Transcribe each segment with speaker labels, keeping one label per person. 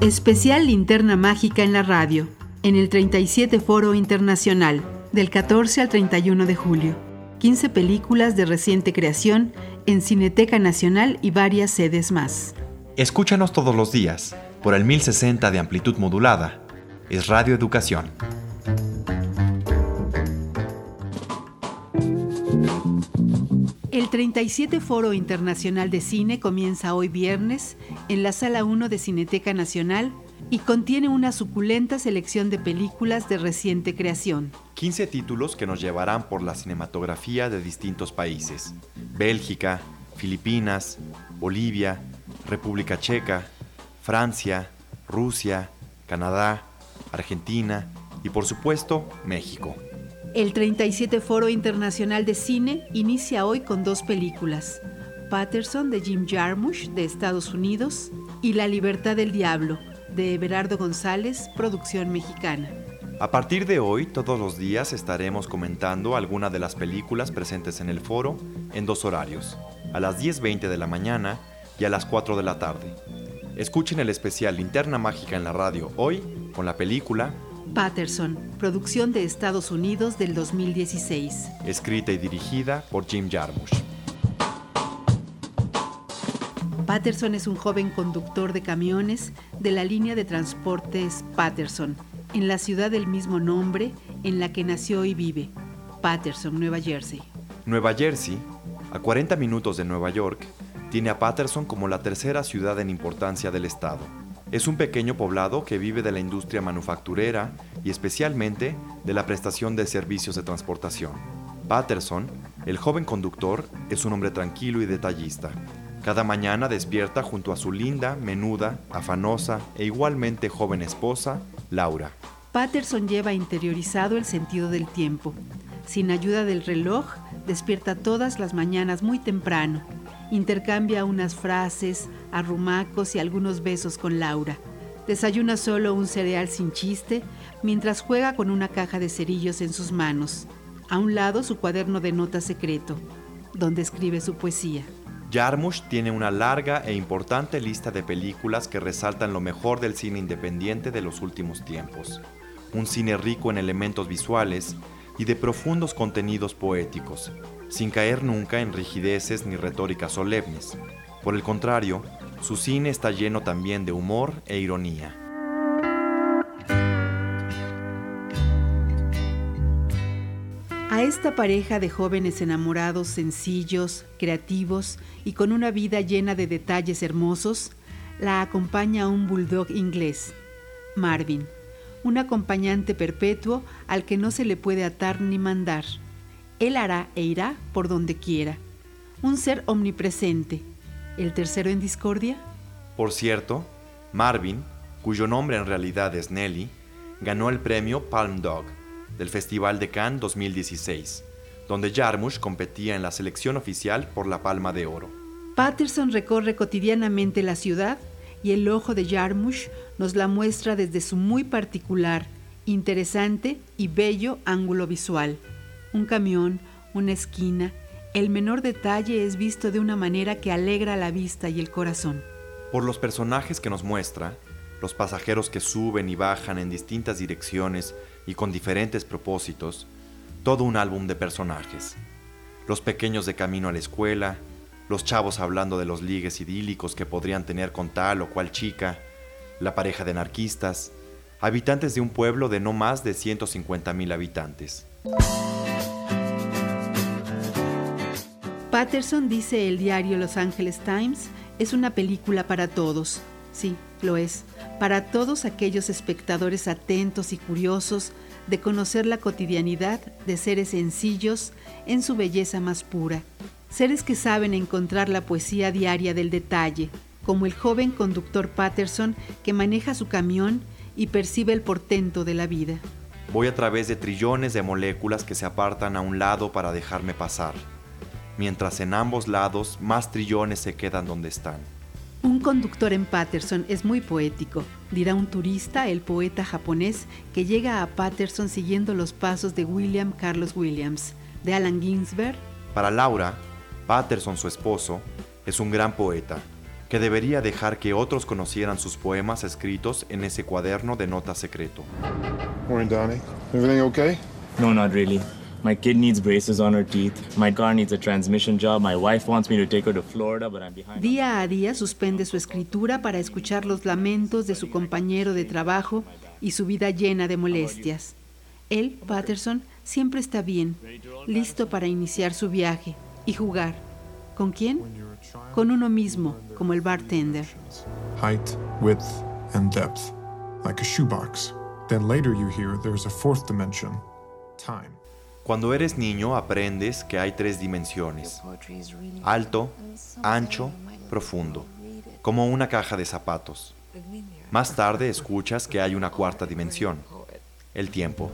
Speaker 1: Especial Linterna Mágica en la radio, en el 37 Foro Internacional, del 14 al 31 de julio. 15 películas de reciente creación en Cineteca Nacional y varias sedes más.
Speaker 2: Escúchanos todos los días por el 1060 de amplitud modulada. Es Radio Educación.
Speaker 1: 37 Foro Internacional de Cine comienza hoy viernes en la Sala 1 de Cineteca Nacional y contiene una suculenta selección de películas de reciente creación.
Speaker 2: 15 títulos que nos llevarán por la cinematografía de distintos países. Bélgica, Filipinas, Bolivia, República Checa, Francia, Rusia, Canadá, Argentina y por supuesto México.
Speaker 1: El 37 Foro Internacional de Cine inicia hoy con dos películas, Patterson de Jim Jarmusch de Estados Unidos y La Libertad del Diablo de Everardo González, producción mexicana.
Speaker 2: A partir de hoy, todos los días estaremos comentando alguna de las películas presentes en el foro en dos horarios, a las 10.20 de la mañana y a las 4 de la tarde. Escuchen el especial Linterna Mágica en la radio hoy con la película
Speaker 1: Patterson, producción de Estados Unidos del 2016.
Speaker 2: Escrita y dirigida por Jim Jarmusch.
Speaker 1: Patterson es un joven conductor de camiones de la línea de transportes Patterson, en la ciudad del mismo nombre en la que nació y vive, Patterson, Nueva Jersey.
Speaker 2: Nueva Jersey, a 40 minutos de Nueva York, tiene a Patterson como la tercera ciudad en importancia del estado. Es un pequeño poblado que vive de la industria manufacturera y especialmente de la prestación de servicios de transportación. Patterson, el joven conductor, es un hombre tranquilo y detallista. Cada mañana despierta junto a su linda, menuda, afanosa e igualmente joven esposa, Laura.
Speaker 1: Patterson lleva interiorizado el sentido del tiempo. Sin ayuda del reloj, despierta todas las mañanas muy temprano Intercambia unas frases, arrumacos y algunos besos con Laura. Desayuna solo un cereal sin chiste mientras juega con una caja de cerillos en sus manos. A un lado su cuaderno de notas secreto, donde escribe su poesía.
Speaker 2: Jarmusch tiene una larga e importante lista de películas que resaltan lo mejor del cine independiente de los últimos tiempos. Un cine rico en elementos visuales y de profundos contenidos poéticos, sin caer nunca en rigideces ni retóricas solemnes. Por el contrario, su cine está lleno también de humor e ironía.
Speaker 1: A esta pareja de jóvenes enamorados sencillos, creativos y con una vida llena de detalles hermosos, la acompaña un bulldog inglés, Marvin, un acompañante perpetuo al que no se le puede atar ni mandar. Él hará e irá por donde quiera. Un ser omnipresente. ¿El tercero en discordia?
Speaker 2: Por cierto, Marvin, cuyo nombre en realidad es Nelly, ganó el premio Palm Dog del Festival de Cannes 2016, donde Jarmusch competía en la selección oficial por la Palma de Oro.
Speaker 1: Patterson recorre cotidianamente la ciudad y el ojo de Jarmusch nos la muestra desde su muy particular, interesante y bello ángulo visual. Un camión, una esquina, el menor detalle es visto de una manera que alegra la vista y el corazón.
Speaker 2: Por los personajes que nos muestra, los pasajeros que suben y bajan en distintas direcciones y con diferentes propósitos, todo un álbum de personajes. Los pequeños de camino a la escuela, los chavos hablando de los ligues idílicos que podrían tener con tal o cual chica, la pareja de anarquistas, habitantes de un pueblo de no más de 150.000 habitantes.
Speaker 1: Patterson, dice el diario Los Angeles Times, es una película para todos. Sí, lo es. Para todos aquellos espectadores atentos y curiosos de conocer la cotidianidad de seres sencillos en su belleza más pura. Seres que saben encontrar la poesía diaria del detalle, como el joven conductor Patterson que maneja su camión y percibe el portento de la vida.
Speaker 2: Voy a través de trillones de moléculas que se apartan a un lado para dejarme pasar mientras en ambos lados más trillones se quedan donde están.
Speaker 1: Un conductor en Patterson es muy poético, dirá un turista, el poeta japonés, que llega a Patterson siguiendo los pasos de William Carlos Williams, de Allen Ginsberg.
Speaker 2: Para Laura, Patterson, su esposo, es un gran poeta, que debería dejar que otros conocieran sus poemas escritos en ese cuaderno de notas secreto.
Speaker 3: Morning, Donnie. Everything okay?
Speaker 4: No, not really. My kid needs braces on her teeth. My car needs a transmission job. My wife wants me to take her to Florida, but I'm behind.
Speaker 1: Día a día suspende su escritura para escuchar los lamentos de su compañero de trabajo y su vida llena de molestias. Él, Patterson, siempre está bien, listo para iniciar su viaje y jugar. ¿Con quién? Con uno mismo, como el bartender.
Speaker 3: Height, width, and depth, like a shoebox. Then later you hear there's a fourth dimension time.
Speaker 2: Cuando eres niño aprendes que hay tres dimensiones, alto, ancho, profundo, como una caja de zapatos. Más tarde escuchas que hay una cuarta dimensión, el tiempo.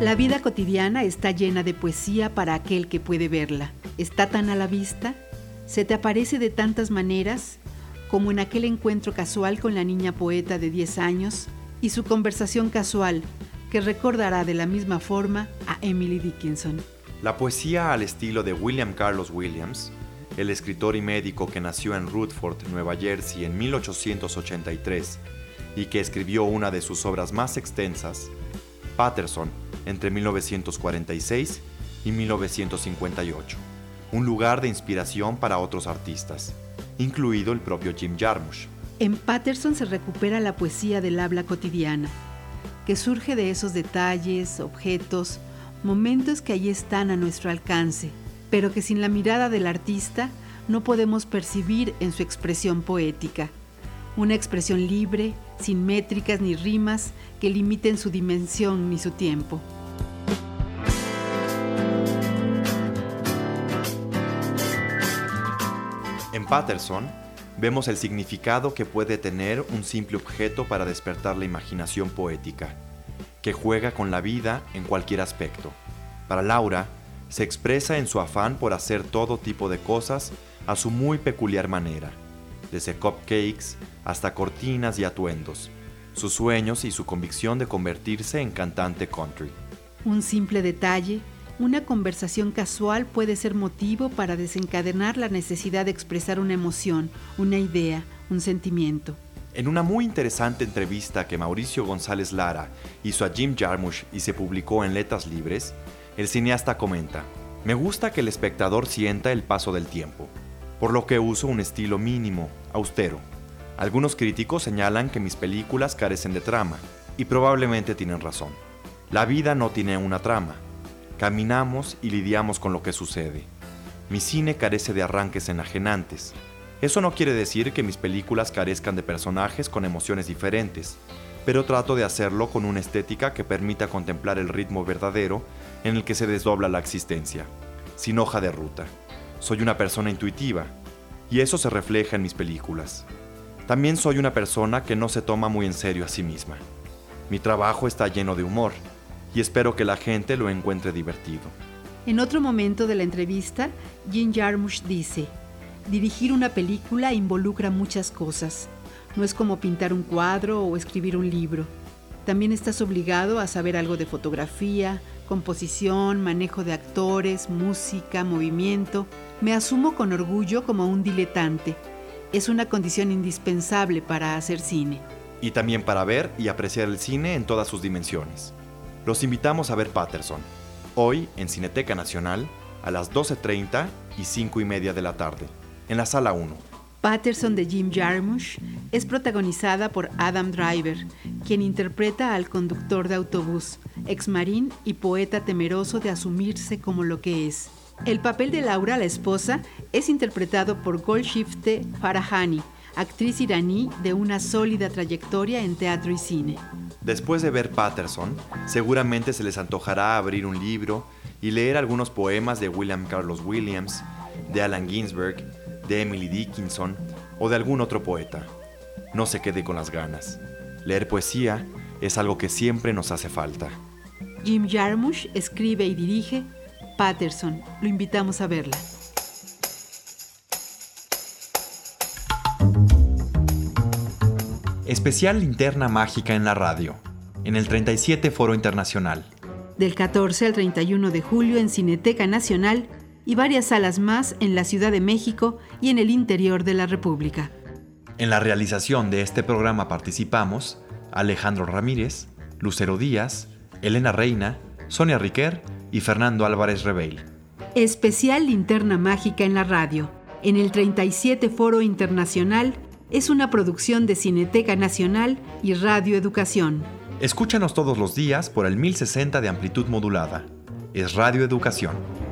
Speaker 1: La vida cotidiana está llena de poesía para aquel que puede verla. Está tan a la vista, se te aparece de tantas maneras, como en aquel encuentro casual con la niña poeta de 10 años y su conversación casual que recordará de la misma forma a Emily Dickinson.
Speaker 2: La poesía al estilo de William Carlos Williams, el escritor y médico que nació en Rutherford, Nueva Jersey en 1883 y que escribió una de sus obras más extensas, Patterson, entre 1946 y 1958, un lugar de inspiración para otros artistas, incluido el propio Jim Jarmusch.
Speaker 1: En Patterson se recupera la poesía del habla cotidiana, que surge de esos detalles, objetos, momentos que allí están a nuestro alcance, pero que sin la mirada del artista no podemos percibir en su expresión poética. Una expresión libre, sin métricas ni rimas que limiten su dimensión ni su tiempo.
Speaker 2: En Patterson vemos el significado que puede tener un simple objeto para despertar la imaginación poética, que juega con la vida en cualquier aspecto. Para Laura, se expresa en su afán por hacer todo tipo de cosas a su muy peculiar manera, desde cupcakes hasta cortinas y atuendos, sus sueños y su convicción de convertirse en cantante country.
Speaker 1: Un simple detalle, una conversación casual puede ser motivo para desencadenar la necesidad de expresar una emoción, una idea, un sentimiento.
Speaker 2: En una muy interesante entrevista que Mauricio González Lara hizo a Jim Jarmusch y se publicó en Letras Libres, el cineasta comenta, me gusta que el espectador sienta el paso del tiempo, por lo que uso un estilo mínimo, austero. Algunos críticos señalan que mis películas carecen de trama, y probablemente tienen razón. La vida no tiene una trama. Caminamos y lidiamos con lo que sucede. Mi cine carece de arranques enajenantes. Eso no quiere decir que mis películas carezcan de personajes con emociones diferentes, pero trato de hacerlo con una estética que permita contemplar el ritmo verdadero en el que se desdobla la existencia, sin hoja de ruta. Soy una persona intuitiva, y eso se refleja en mis películas. También soy una persona que no se toma muy en serio a sí misma. Mi trabajo está lleno de humor, y espero que la gente lo encuentre divertido.
Speaker 1: En otro momento de la entrevista, Jim Jarmusch dice, dirigir una película involucra muchas cosas. No es como pintar un cuadro o escribir un libro. También estás obligado a saber algo de fotografía, composición, manejo de actores, música, movimiento. Me asumo con orgullo como un diletante. Es una condición indispensable para hacer cine.
Speaker 2: Y también para ver y apreciar el cine en todas sus dimensiones. Los invitamos a ver Patterson, hoy en Cineteca Nacional a las 12.30 y 5 y media de la tarde, en la sala 1.
Speaker 1: Patterson de Jim Jarmusch es protagonizada por Adam Driver, quien interpreta al conductor de autobús, ex marín y poeta temeroso de asumirse como lo que es. El papel de Laura, la esposa, es interpretado por Golshifte Farahani, actriz iraní de una sólida trayectoria en teatro y cine.
Speaker 2: Después de ver Patterson, seguramente se les antojará abrir un libro y leer algunos poemas de William Carlos Williams, de Allen Ginsberg, de Emily Dickinson o de algún otro poeta. No se quede con las ganas. Leer poesía es algo que siempre nos hace falta.
Speaker 1: Jim Jarmusch escribe y dirige Patterson. Lo invitamos a verla.
Speaker 2: Especial Linterna Mágica en la radio, en el 37 Foro Internacional.
Speaker 1: Del 14 al 31 de julio en Cineteca Nacional, y varias salas más en la Ciudad de México y en el interior de la República.
Speaker 2: En la realización de este programa participamos Alejandro Ramírez, Lucero Díaz, Elena Reina, Sonia Riquer y Fernando Álvarez Rebeil.
Speaker 1: Especial Linterna Mágica en la radio, en el 37 Foro Internacional, es una producción de Cineteca Nacional y Radio Educación.
Speaker 2: Escúchanos todos los días por el 1060 de amplitud modulada. Es Radio Educación.